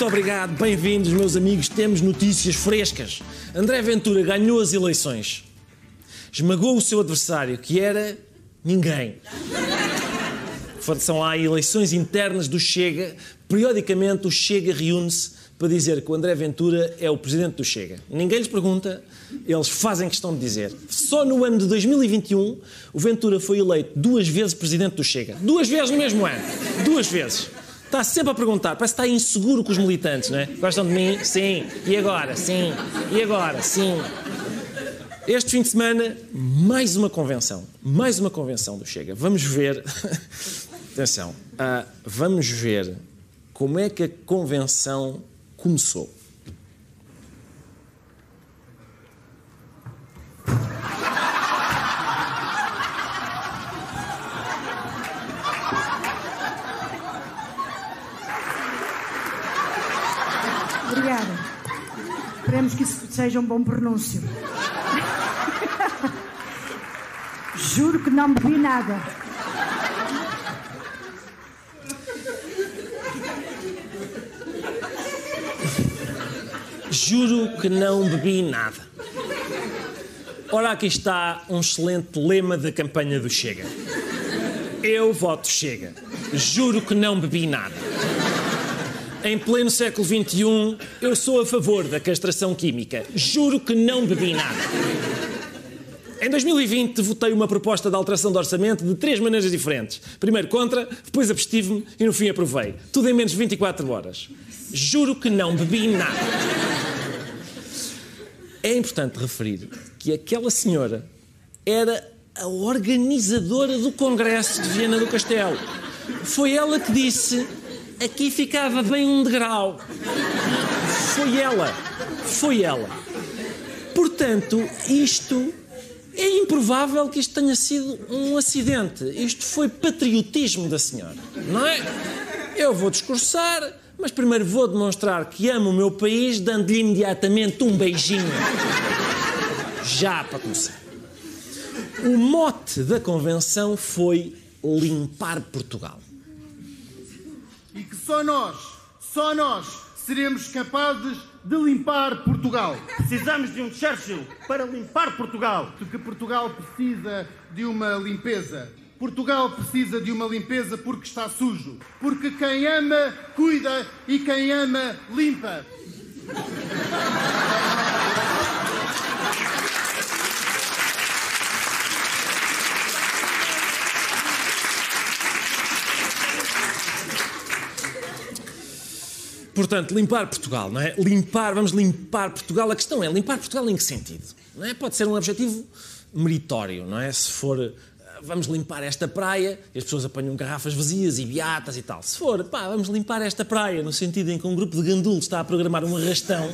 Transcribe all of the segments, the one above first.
Muito obrigado, bem-vindos, meus amigos. Temos notícias frescas. André Ventura ganhou as eleições, esmagou o seu adversário, que era ninguém. São lá eleições internas do Chega. Periodicamente, o Chega reúne-se para dizer que o André Ventura é o presidente do Chega. Ninguém lhes pergunta, eles fazem questão de dizer. Só no ano de 2021, o Ventura foi eleito duas vezes presidente do Chega. Duas vezes no mesmo ano. Duas vezes. Está sempre a perguntar, parece que está inseguro com os militantes, não é? Gostam de mim? Sim. E agora? Sim. E agora? Sim. Este fim de semana, mais uma convenção. Mais uma convenção do Chega. Vamos ver. Atenção. ah, vamos ver como é que a convenção começou. Obrigada. Esperemos que isso seja um bom pronúncio. Juro que não bebi nada. Juro que não bebi nada. Ora, aqui está um excelente lema da campanha do Chega. Eu voto Chega. Juro que não bebi nada. Em pleno século XXI, eu sou a favor da castração química. Juro que não bebi nada. Em 2020, votei uma proposta de alteração de orçamento de três maneiras diferentes. Primeiro contra, depois abstive-me e no fim aprovei. Tudo em menos de 24 horas. Juro que não bebi nada. É importante referir que aquela senhora era a organizadora do Congresso de Viena do Castelo. Foi ela que disse: aqui ficava bem um degrau. Foi ela. Foi ela. Portanto, isto é improvável que isto tenha sido um acidente. Isto foi patriotismo da senhora, não é? Eu vou discursar, mas primeiro vou demonstrar que amo o meu país, dando-lhe imediatamente um beijinho. Já para começar. O mote da convenção foi limpar Portugal. E que só nós, só nós, seremos capazes de limpar Portugal. Precisamos de um Churchill para limpar Portugal. Porque Portugal precisa de uma limpeza. Portugal precisa de uma limpeza porque está sujo. Porque quem ama, cuida e quem ama, limpa. Portanto, limpar Portugal, não é? Limpar, vamos limpar Portugal. A questão é, limpar Portugal em que sentido? Não é? Pode ser um objetivo meritório, não é? Se for, ah, vamos limpar esta praia, e as pessoas apanham garrafas vazias e beatas e tal. Se for, pá, vamos limpar esta praia, no sentido em que um grupo de gandulos está a programar um arrastão,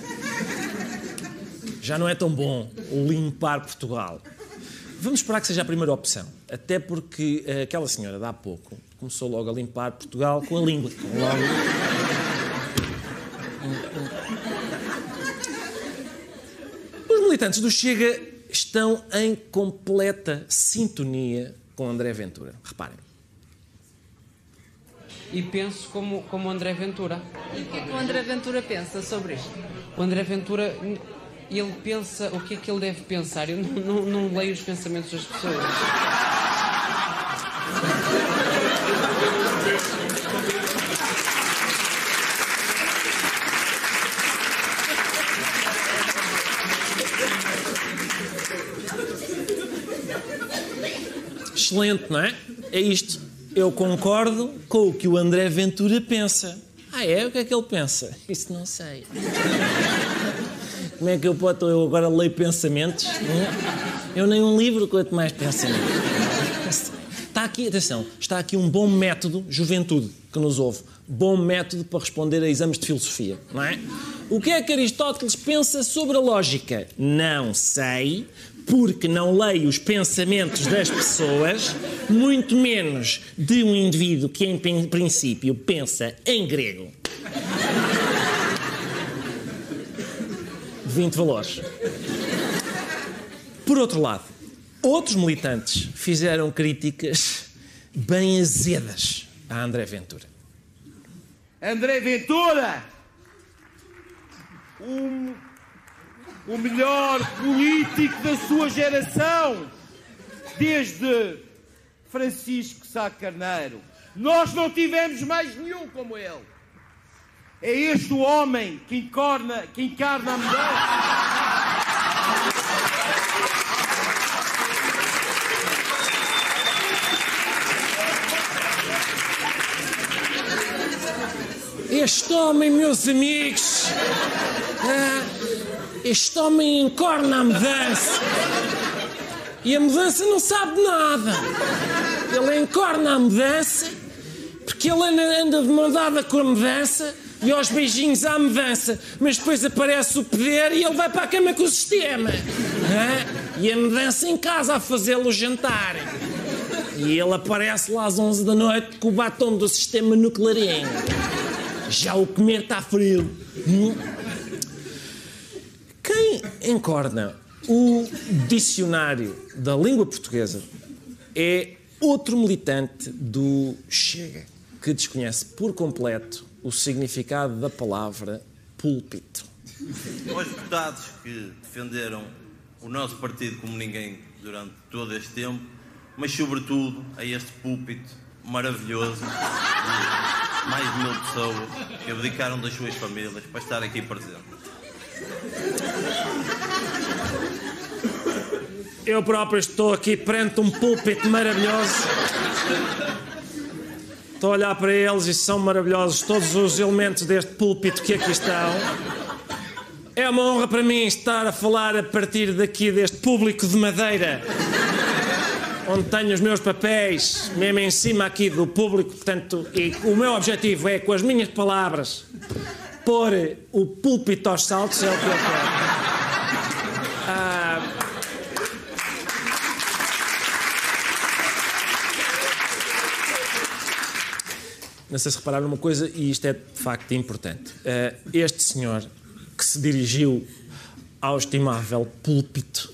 já não é tão bom limpar Portugal. Vamos esperar que seja a primeira opção. Até porque eh, aquela senhora, de há pouco, começou logo a limpar Portugal com a língua. Logo... militantes do Chega estão em completa sintonia com André Ventura. Reparem. e penso como, como André Ventura. E o que é que o André Ventura pensa sobre isto? O André Ventura, ele pensa o que é que ele deve pensar. Eu não, não, não leio os pensamentos das pessoas. Excelente, não é? É isto. Eu concordo com o que o André Ventura pensa. Ah, é? O que é que ele pensa? Isso não sei. Como é que eu posso. Eu agora leio pensamentos? não é? Eu nem um livro, quanto mais pensamento. Está aqui, atenção, está aqui um bom método, juventude, que nos ouve. Bom método para responder a exames de filosofia, não é? O que é que Aristóteles pensa sobre a lógica? Não sei, porque não leio os pensamentos das pessoas, muito menos de um indivíduo que, em prin- princípio, pensa em grego. 20 valores. Por outro lado, outros militantes fizeram críticas bem azedas a André Ventura. André Ventura, o, o melhor político da sua geração, desde Francisco Sá Carneiro. Nós não tivemos mais nenhum como ele. É este o homem que encarna, que encarna a mudança. Este homem, meus amigos, ah, este homem encorna a mudança. E a mudança não sabe nada. Ele encorna a mudança porque ele anda- de mão com a mudança e aos beijinhos à mudança. Mas depois aparece o poder e ele vai para a cama com o sistema. E a mudança em casa a fazê-lo jantar. E ele aparece lá às 11 da noite com o batom do sistema nuclearinho. Já o comer está frio. Hum? Quem encorna o dicionário da língua portuguesa é outro militante do Chega, que desconhece por completo o significado da palavra púlpito. Aos deputados que defenderam o nosso partido como ninguém durante todo este tempo, mas sobretudo a este púlpito maravilhoso de mais de mil pessoas que abdicaram das suas famílias para estar aqui presente. Eu próprio estou aqui perante um púlpito maravilhoso. Estou a olhar para eles e são maravilhosos todos os elementos deste púlpito que aqui estão. É uma honra para mim estar a falar a partir daqui deste público de madeira, onde tenho os meus papéis, mesmo em cima aqui do público, portanto, e o meu objetivo é, com as minhas palavras, pôr o púlpito aos saltos, é o que eu quero. Não sei se repararam uma coisa, e isto é de facto importante. Eh, Este senhor que se dirigiu ao estimável púlpito,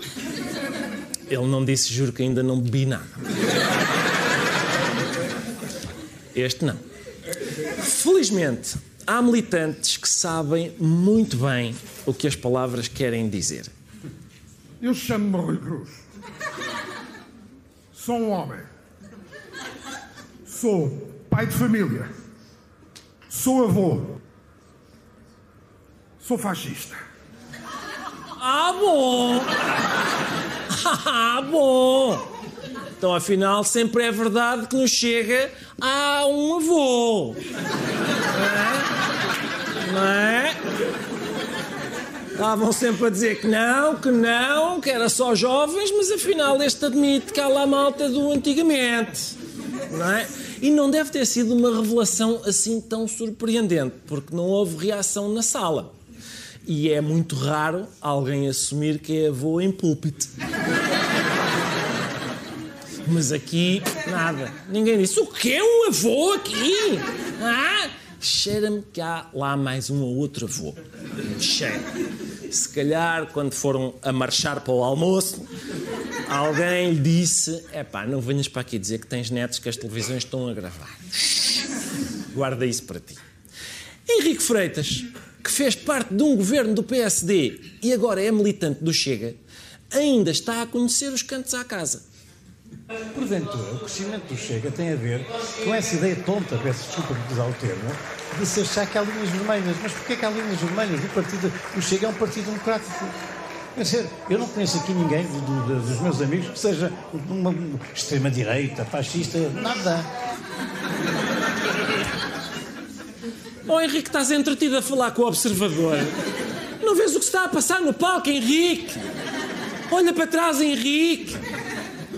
ele não disse, juro que ainda não bebi nada. Este não. Felizmente, há militantes que sabem muito bem o que as palavras querem dizer. Eu chamo-me Rui Cruz. Sou um homem. Sou pai de família. Sou avô. Sou fascista. Ah, bom! Ah, bom! Então, afinal, sempre é verdade que nos chega a um avô. Não é? Estavam sempre a dizer que não, que não, que era só jovens, mas afinal este admite que há lá malta do antigamente. Não é? E não deve ter sido uma revelação assim tão surpreendente, porque não houve reação na sala. E é muito raro alguém assumir que é avô em púlpito. Mas aqui, nada. Ninguém disse: o quê? Um avô aqui? Ah? Cheira-me que há lá mais um ou outro avô. Cheira. Se calhar, quando foram a marchar para o almoço, alguém lhe disse: é pá, não venhas para aqui dizer que tens netos que as televisões estão a gravar. Guarda isso para ti. Henrique Freitas, que fez parte de um governo do PSD e agora é militante do Chega, ainda está a conhecer os cantos à casa. Porventura, o crescimento do Chega tem a ver com essa ideia tonta, peço desculpa por usar o termo, de se achar que há linhas vermelhas. Mas porquê que há linhas vermelhas? O partido, o Chega é um partido democrático. Quer dizer, eu não conheço aqui ninguém do- do- dos meus amigos que seja uma extrema-direita, fascista, nada. Oh, Henrique, estás entretido a falar com o observador. Não vês o que está a passar no palco, Henrique? Olha para trás, Henrique.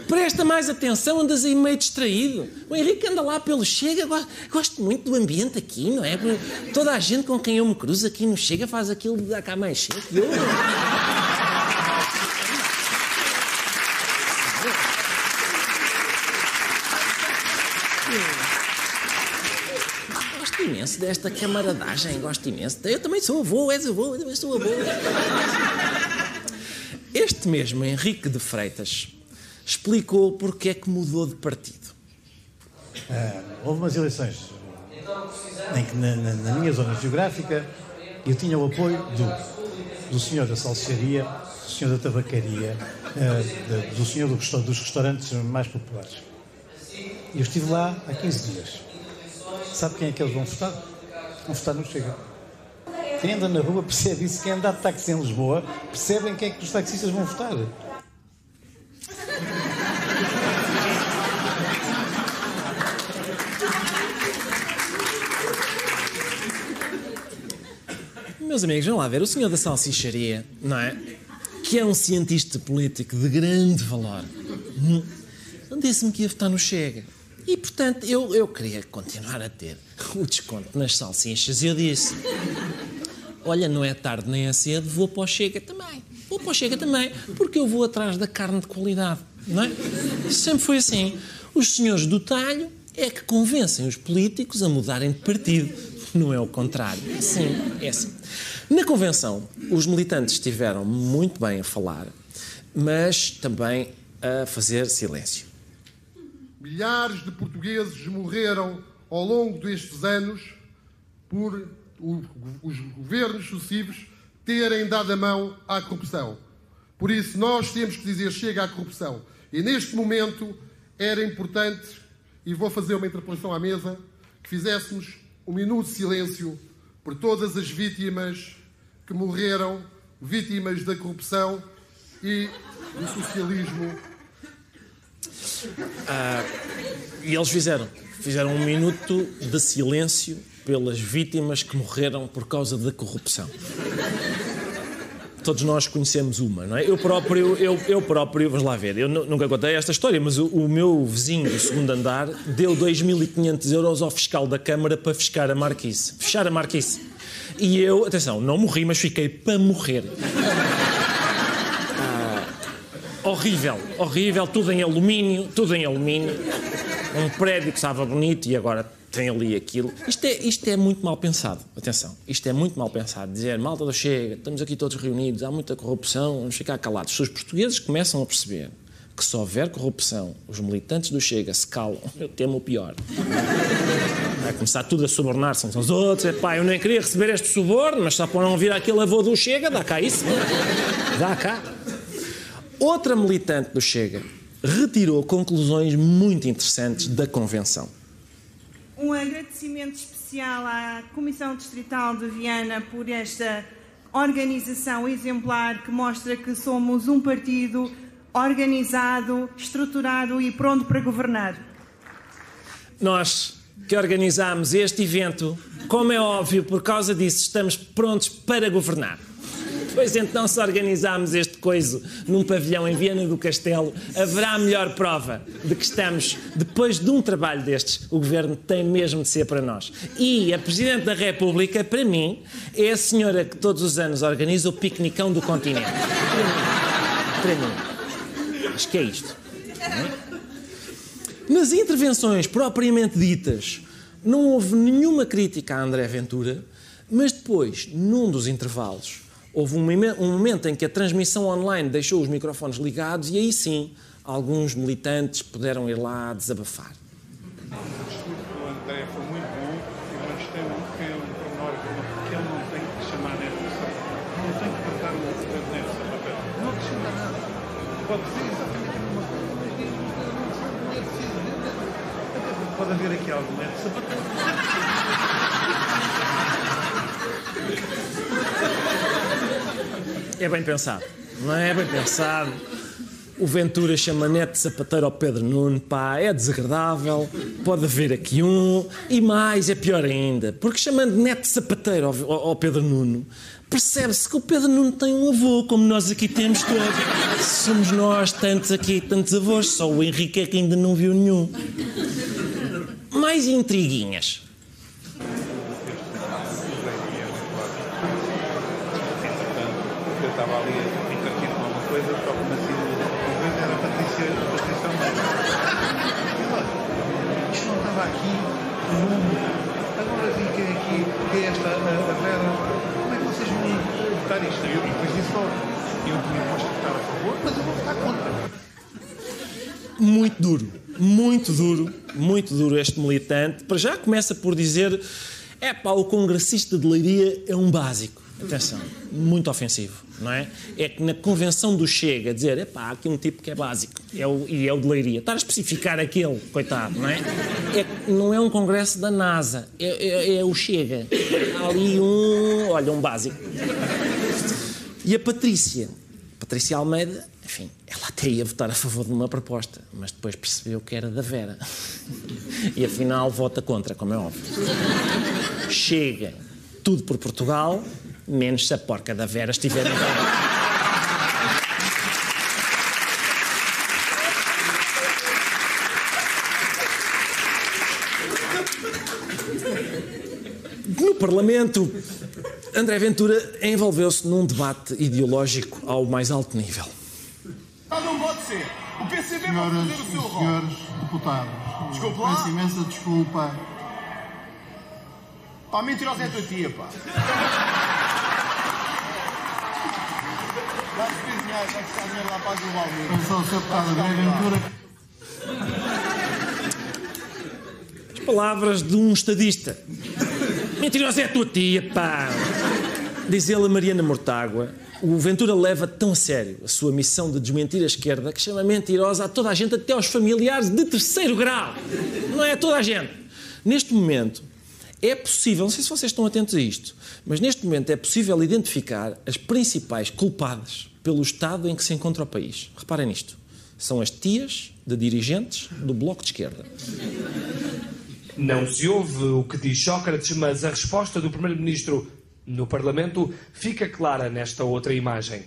Presta mais atenção, andas aí meio distraído. O Henrique anda lá pelo Chega. Gosto muito do ambiente aqui, não é? Toda a gente com quem eu me cruzo aqui no Chega faz aquilo de dar cá mais cheio. Gosto imenso desta camaradagem, gosto imenso. Eu também sou avô, és avô, eu também sou avô. Este mesmo Henrique de Freitas explicou porque é que mudou de partido. Ah, houve umas eleições em que, na, na, na, minha zona geográfica, eu tinha o apoio do, do senhor da salsicharia, do senhor da tabacaria, uh, do senhor do, dos restaurantes mais populares. Eu estive lá há 15 dias. Sabe quem é que eles vão votar? Vão votar no Chega. Quem anda na rua percebe isso. Quem anda de táxi em Lisboa percebem quem é que os taxistas vão votar. Meus amigos, vão lá ver o senhor da salsicharia, não é? Que é um cientista político de grande valor. Hum. Disse-me que ia votar no Chega. E, portanto, eu, eu queria continuar a ter o desconto nas salsichas. E eu disse: Olha, não é tarde nem é cedo, vou para o Chega também. Vou para o Chega também, porque eu vou atrás da carne de qualidade, não é? Sempre foi assim. Os senhores do talho é que convencem os políticos a mudarem de partido não é o contrário. Sim, é assim. Na convenção, os militantes estiveram muito bem a falar, mas também a fazer silêncio. Milhares de portugueses morreram ao longo destes anos por os governos sucessivos terem dado a mão à corrupção. Por isso, nós temos que dizer chega à corrupção. E neste momento era importante, e vou fazer uma interpelação à mesa, que fizéssemos um minuto de silêncio por todas as vítimas que morreram, vítimas da corrupção e do socialismo. Ah, e eles fizeram. Fizeram um minuto de silêncio pelas vítimas que morreram por causa da corrupção. Todos nós conhecemos uma, não é? Eu próprio, eu, eu próprio, vamos lá ver, eu nunca contei esta história, mas o, o meu vizinho do segundo andar deu 2.500 euros ao fiscal da Câmara para fechar a marquise. Fechar a marquise. E eu, atenção, não morri, mas fiquei para morrer. Horrível, horrível, tudo em alumínio, tudo em alumínio. Um prédio que estava bonito e agora tem ali aquilo. Isto é, isto é muito mal pensado. Atenção, isto é muito mal pensado. Dizer, malta do Chega, estamos aqui todos reunidos, há muita corrupção, vamos ficar calados. Se os portugueses começam a perceber que se houver corrupção, os militantes do Chega se calam, eu temo o pior. Vai começar tudo a subornar-se uns aos outros. Epá, eu nem queria receber este suborno, mas só para não vir aquele avô do Chega, dá cá isso. Dá cá. Outra militante do Chega retirou conclusões muito interessantes da convenção. Um agradecimento especial à Comissão Distrital de Viana por esta organização exemplar que mostra que somos um partido organizado, estruturado e pronto para governar. Nós que organizamos este evento, como é óbvio, por causa disso, estamos prontos para governar. Pois então, se organizarmos este coiso num pavilhão em Viana do Castelo, haverá melhor prova de que estamos, depois de um trabalho destes, o governo tem mesmo de ser para nós. E a Presidente da República, para mim, é a senhora que todos os anos organiza o piquenicão do continente. Para mim. Para mim. Acho que é isto. Nas intervenções propriamente ditas, não houve nenhuma crítica a André Ventura, mas depois, num dos intervalos, houve um, um momento em que a transmissão online deixou os microfones ligados e aí sim alguns militantes puderam ir lá desabafar. O discurso do André foi muito bom, mas tem um pequeno pormenor que ele não tem que chamar nesta Não tem que cortar o nessa papel. Não acrescenta nada. Pode dizer exatamente a mesma coisa, mas diz não é preciso. Até porque pode haver aqui algum erro de É bem pensado. Não é? é bem pensado. O Ventura chama neto de sapateiro ao Pedro Nuno, pá, é desagradável, pode haver aqui um, e mais, é pior ainda, porque chamando neto de sapateiro ao, ao Pedro Nuno, percebe-se que o Pedro Nuno tem um avô, como nós aqui temos todos. Somos nós, tantos aqui, tantos avós, só o Henrique é que ainda não viu nenhum. Mais intriguinhas. Eu estava ali entretido com alguma coisa, toca-me assim uma coisa, era a Patrícia, a Patrícia Almeida. E olha, isto não estava aqui o nome. Agora vi que é aqui, que é esta, a, Vera. Como é que vocês vão votar isto? E eu depois disse logo, eu tinha posto votar a favor, mas eu vou votar contra. Muito duro, muito duro, muito duro este militante. Para já começa por dizer: é pá, o congressista de Leiria é um básico. Atenção, muito ofensivo, não é? É que na convenção do Chega dizer: é pá, há aqui um tipo que é básico é o, e é o de Leiria. Estar a especificar aquele, coitado, não é? é não é um congresso da NASA, é, é, é o Chega. Há ali um, olha, um básico. E a Patrícia, Patrícia Almeida, enfim, ela até ia votar a favor de uma proposta, mas depois percebeu que era da Vera. E afinal vota contra, como é óbvio. Chega tudo por Portugal, menos se a porca da Vera estiver em No Parlamento, André Ventura envolveu-se num debate ideológico ao mais alto nível. Não pode ser. O PCB Senhoras vai fazer o seu e rol. senhores deputados, Desculpe lá. peço imensa desculpa. Pá, mentirosa é a tua tia, pá. Dinheiro, vai buscar dinheiro lá para Global News. Eu sou o Sr. Deputado Ventura. As palavras de um estadista. Mentirosa é a tua tia, pá! Diz ele a Mariana Mortágua. O Ventura leva tão a sério a sua missão de desmentir a esquerda que chama mentirosa a toda a gente, até aos familiares de terceiro grau. Não é a toda a gente. Neste momento, é possível, não sei se vocês estão atentos a isto, mas neste momento é possível identificar as principais culpadas pelo estado em que se encontra o país. Reparem nisto. São as tias de dirigentes do Bloco de Esquerda. Não se ouve o que diz Sócrates, mas a resposta do Primeiro-Ministro no Parlamento fica clara nesta outra imagem.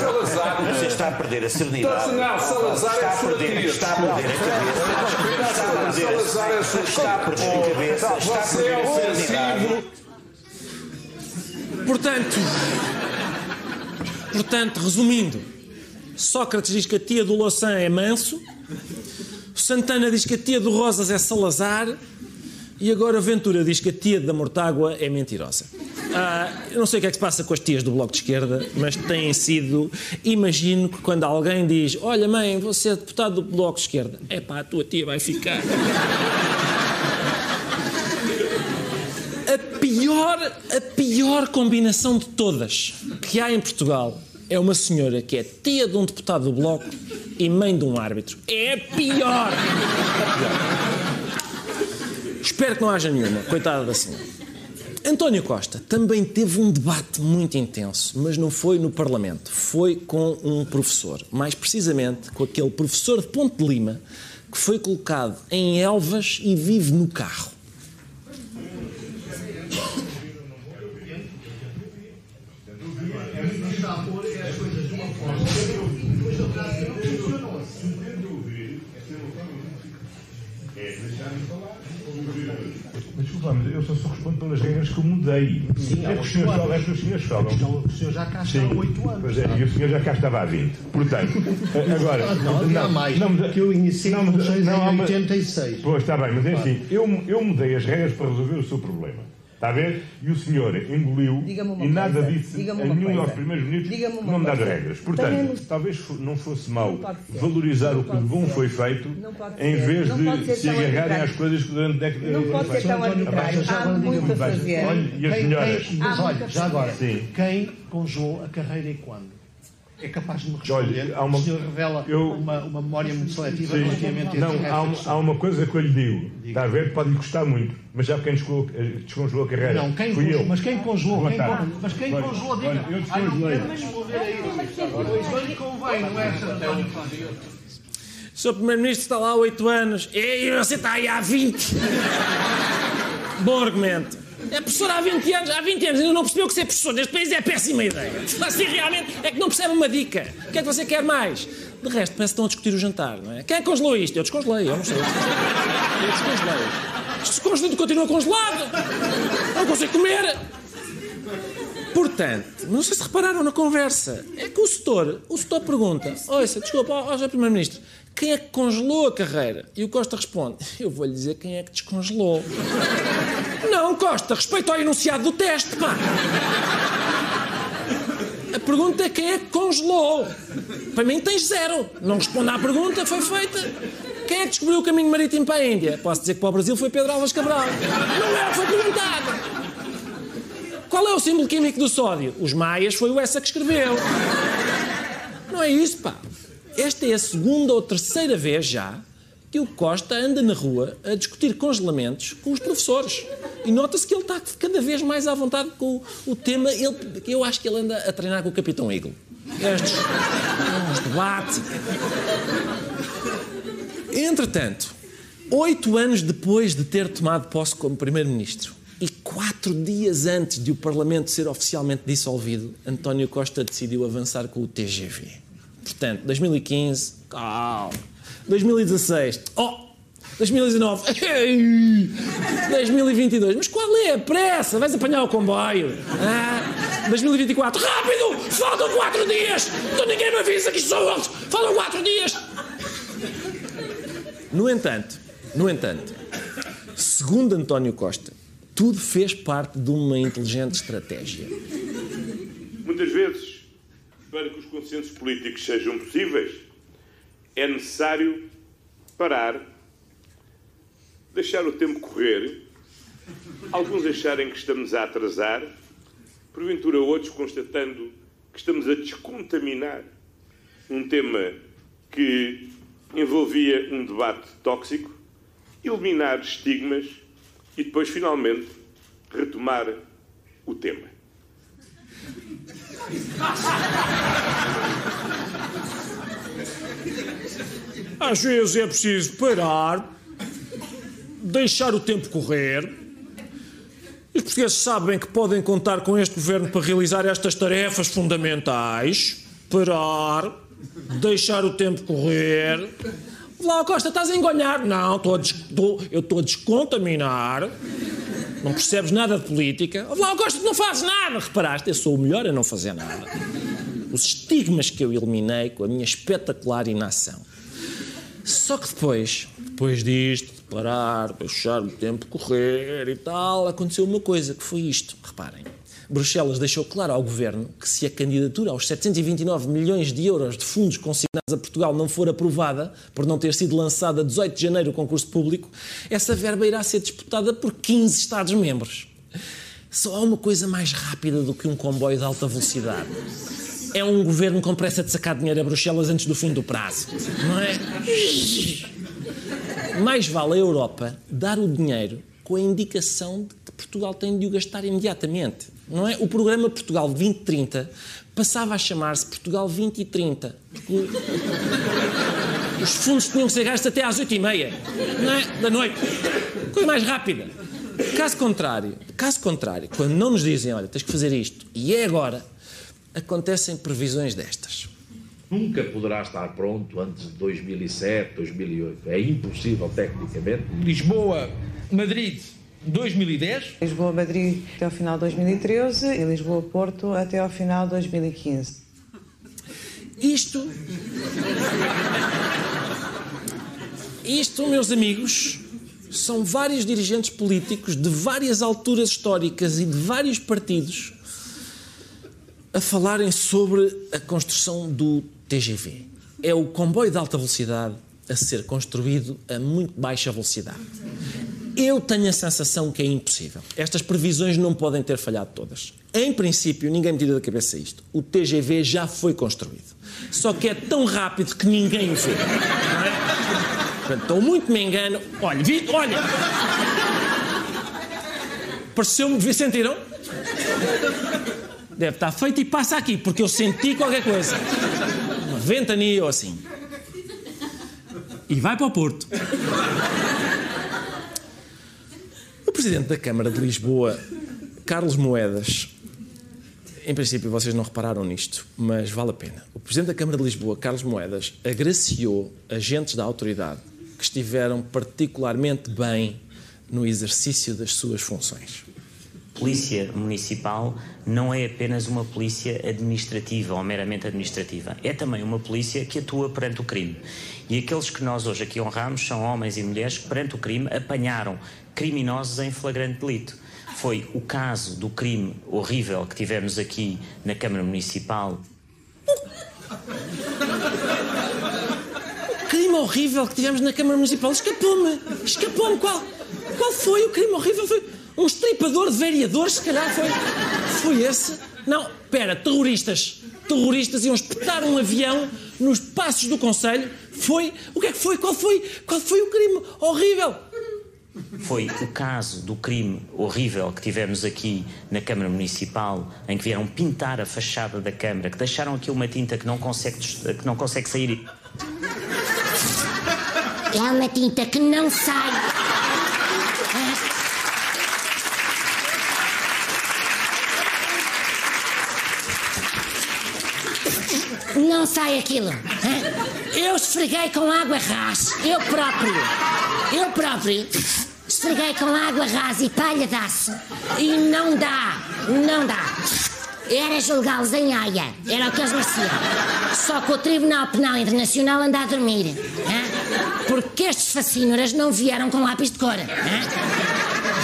Salazar. Você está a perder a serenidade. Não, Salazar está é a perder, está a perder a cabeça. Está a perder a- Salazar é sua Está a perder a cabeça. Está a perder é a serenidade. ofensivo. Portanto, portanto, resumindo, Sócrates diz que a tia do Louçã é manso, Santana diz que a tia do Rosas é Salazar e agora Ventura diz que a tia da Mortágua é mentirosa. Ah, eu não sei o que é que se passa com as tias do Bloco de Esquerda, mas têm sido. Imagino que quando alguém diz: Olha, mãe, você é deputado do Bloco de Esquerda, é pá, a tua tia vai ficar. A pior, a pior combinação de todas que há em Portugal é uma senhora que é tia de um deputado do Bloco e mãe de um árbitro. É pior! Pior. Espero que não haja nenhuma, coitada da senhora. António Costa também teve um debate muito intenso, mas não foi no Parlamento, foi com um professor, mais precisamente com aquele professor de Ponte de Lima que foi colocado em Elvas e vive no carro. Desculpa, mas eu só, só respondo pelas regras que eu mudei. Sim, é que os senhores falam, é que os senhores falam. É o senhor já cá está há Sim, oito anos. Pois é, e o senhor já cá estava há 20. Portanto, agora. Não, não há mais, que eu iniciei não, não, em mas- 86. Pois, está bem, mas é assim, eu, eu mudei as regras para resolver o seu problema. Está a ver? E o senhor engoliu e nada coisa, disse uma nenhum coisa. dos primeiros minutos uma não me dá coisa. regras. Portanto, talvez não fosse mau valorizar Não o que de bom ser. foi feito Não em vez Não de se agarrarem às coisas que durante décadas Não pode ser tão arbitrário. Há muito a fazer. Olha, e as Há olha, já agora, Sim. quem congelou a carreira e quando? É capaz de me responder. Olha, há uma- O senhor revela eu- uma, uma memória muito seletiva Sim. relativamente a Não, esta há, uma- questão. há uma coisa que eu lhe digo. Está a ver? Pode lhe custar muito. Mas já quem descongelou, a carreira? Não, quem Fui congelou, eu. mas quem congelou? Quem con- mas quem Olha, congelou? Diga. olha, eu descongelei. Pois bem convém, não é, Sr. António Sr. Primeiro-Ministro está lá há 8 anos e você está aí há 20. Bom argumento. É professor há 20 anos, há 20 anos ainda não percebeu que ser professor neste país é péssima ideia. Assim realmente é que não percebe uma dica. O que é que você quer mais? De resto, parece que estão a discutir o jantar, não é? Quem é congelou isto? Eu descongelei, eu não sei. Eu descongelei. Isto se congela continua congelado. Não consigo comer. Portanto, não sei se repararam na conversa. É que o setor, o setor pergunta: Ouça, desculpa, ó, ó. Primeiro-Ministro, quem é que congelou a carreira? E o Costa responde: Eu vou-lhe dizer quem é que descongelou. Não, Costa, respeito ao enunciado do teste, pá. A pergunta é quem é que congelou. Para mim tens zero. Não responde à pergunta, foi feita. Quem é que descobriu o caminho marítimo para a Índia? Posso dizer que para o Brasil foi Pedro Alves Cabral. Não é foi perguntado. Qual é o símbolo químico do sódio? Os maias foi o essa que escreveu. Não é isso, pá. Esta é a segunda ou terceira vez já que o Costa anda na rua a discutir congelamentos com os professores. E nota-se que ele está cada vez mais à vontade com o, tema. Ele, eu acho que ele anda a treinar com o Capitão Eagle. Estes, os debates. Entretanto, oito anos depois de ter tomado posse como Primeiro-Ministro e quatro dias antes de o Parlamento ser oficialmente dissolvido, António Costa decidiu avançar com o TGV. Portanto, 2015, calma. 2016, oh! 2019, ei! 2022, mas qual é a pressa? Vais apanhar o comboio? Ah, 2024, rápido! Faltam quatro dias! Então ninguém me avisa que isto são outros! Faltam quatro dias! No entanto, no entanto, segundo António Costa, tudo fez parte de uma inteligente estratégia. Muitas vezes, para que os consensos políticos sejam possíveis, é necessário parar, deixar o tempo correr, alguns acharem que estamos a atrasar, porventura outros constatando que estamos a descontaminar um tema que envolvia um debate tóxico, eliminar estigmas e depois, finalmente, retomar o tema. Às vezes é preciso parar, deixar o tempo correr. Os portugueses sabem que podem contar com este governo para realizar estas tarefas fundamentais. Parar, deixar o tempo correr. Lá, Costa, estás a engonhar. Não, estou a eu estou a descontaminar. Não percebes nada de política. Lá, Costa, tu não fazes nada. Reparaste, eu sou o melhor a não fazer nada. Os estigmas que eu eliminei com a minha espetacular inação. Só que depois, depois disto, de parar, deixar o tempo correr e tal, aconteceu uma coisa, que foi isto. Reparem, Bruxelas deixou claro ao Governo que se a candidatura aos 729 milhões de euros de fundos consignados a Portugal não for aprovada, por não ter sido lançada a 18 de janeiro o concurso público, essa verba irá ser disputada por 15 Estados-membros. Só há uma coisa mais rápida do que um comboio de alta velocidade. É um governo com pressa de sacar dinheiro a Bruxelas antes do fim do prazo. Não é? Mais vale a Europa dar o dinheiro com a indicação de que Portugal tem de o gastar imediatamente. Não é? O programa Portugal 2030 passava a chamar-se Portugal 2030. Porque os fundos tinham que ser gastos até às 8h30 não é? da noite. Coisa mais rápida. Caso contrário, caso contrário, quando não nos dizem, olha, tens que fazer isto e é agora, acontecem previsões destas. Nunca poderá estar pronto antes de 2007, 2008. É impossível tecnicamente. Lisboa, Madrid, 2010. Lisboa-Madrid até ao final de 2013 e Lisboa-Porto até ao final de 2015. Isto. Isto, meus amigos, são vários dirigentes políticos de várias alturas históricas e de vários partidos a falarem sobre a construção do TGV. É o comboio de alta velocidade a ser construído a muito baixa velocidade. Eu tenho a sensação que é impossível. Estas previsões não podem ter falhado todas. Em princípio, ninguém me tira da cabeça isto. O TGV já foi construído. Só que é tão rápido que ninguém o vê. É? Estou muito me engano. Olha, vi, olha. Pareceu-me, sentiram? Deve estar feito e passa aqui, porque eu senti qualquer coisa. Uma ventania ou assim. E vai para o Porto. Presidente da Câmara de Lisboa, Carlos Moedas, em princípio vocês não repararam nisto, mas vale a pena. O Presidente da Câmara de Lisboa, Carlos Moedas, agraciou agentes da autoridade que estiveram particularmente bem no exercício das suas funções. Polícia Municipal não é apenas uma polícia administrativa ou meramente administrativa, é também uma polícia que atua perante o crime. E aqueles que nós hoje aqui honramos são homens e mulheres que, perante o crime, apanharam criminosos em flagrante delito. Foi o caso do crime horrível que tivemos aqui na Câmara Municipal. O crime horrível que tivemos na Câmara Municipal escapou-me. Escapou-me. Qual, qual foi o crime horrível? Foi um estripador de vereadores, se calhar foi. Foi esse? Não, pera, terroristas. Terroristas iam espetar um avião nos passos do Conselho. Foi. O que é que foi? Qual foi? Qual foi o crime horrível? Foi o caso do crime horrível que tivemos aqui na Câmara Municipal, em que vieram pintar a fachada da Câmara, que deixaram aqui uma tinta que não consegue, que não consegue sair. É uma tinta que não sai. Não sai aquilo. Eu esfreguei com água ras. Eu próprio. Eu próprio. Esfreguei com água rasa e palha de aço. E não dá. Não dá. Era julgá-los em Haia. Era o que eles mereciam. Só que o Tribunal Penal Internacional anda a dormir. Porque estes fascínoras não vieram com lápis de cor.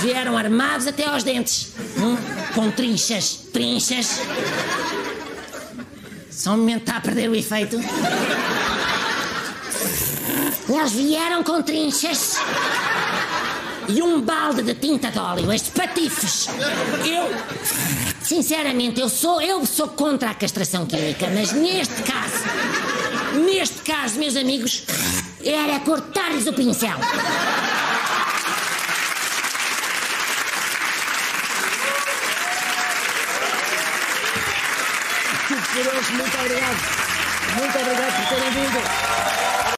Vieram armados até aos dentes. hum? Com trinchas. Trinchas. Só um momento está a perder o efeito. Eles vieram com trinchas e um balde de tinta de óleo, estes patifes. Eu, sinceramente, eu sou, eu sou contra a castração química, mas neste caso, neste caso, meus amigos, era cortar-lhes o pincel. Muito obrigado. Muito obrigado por terem vindo.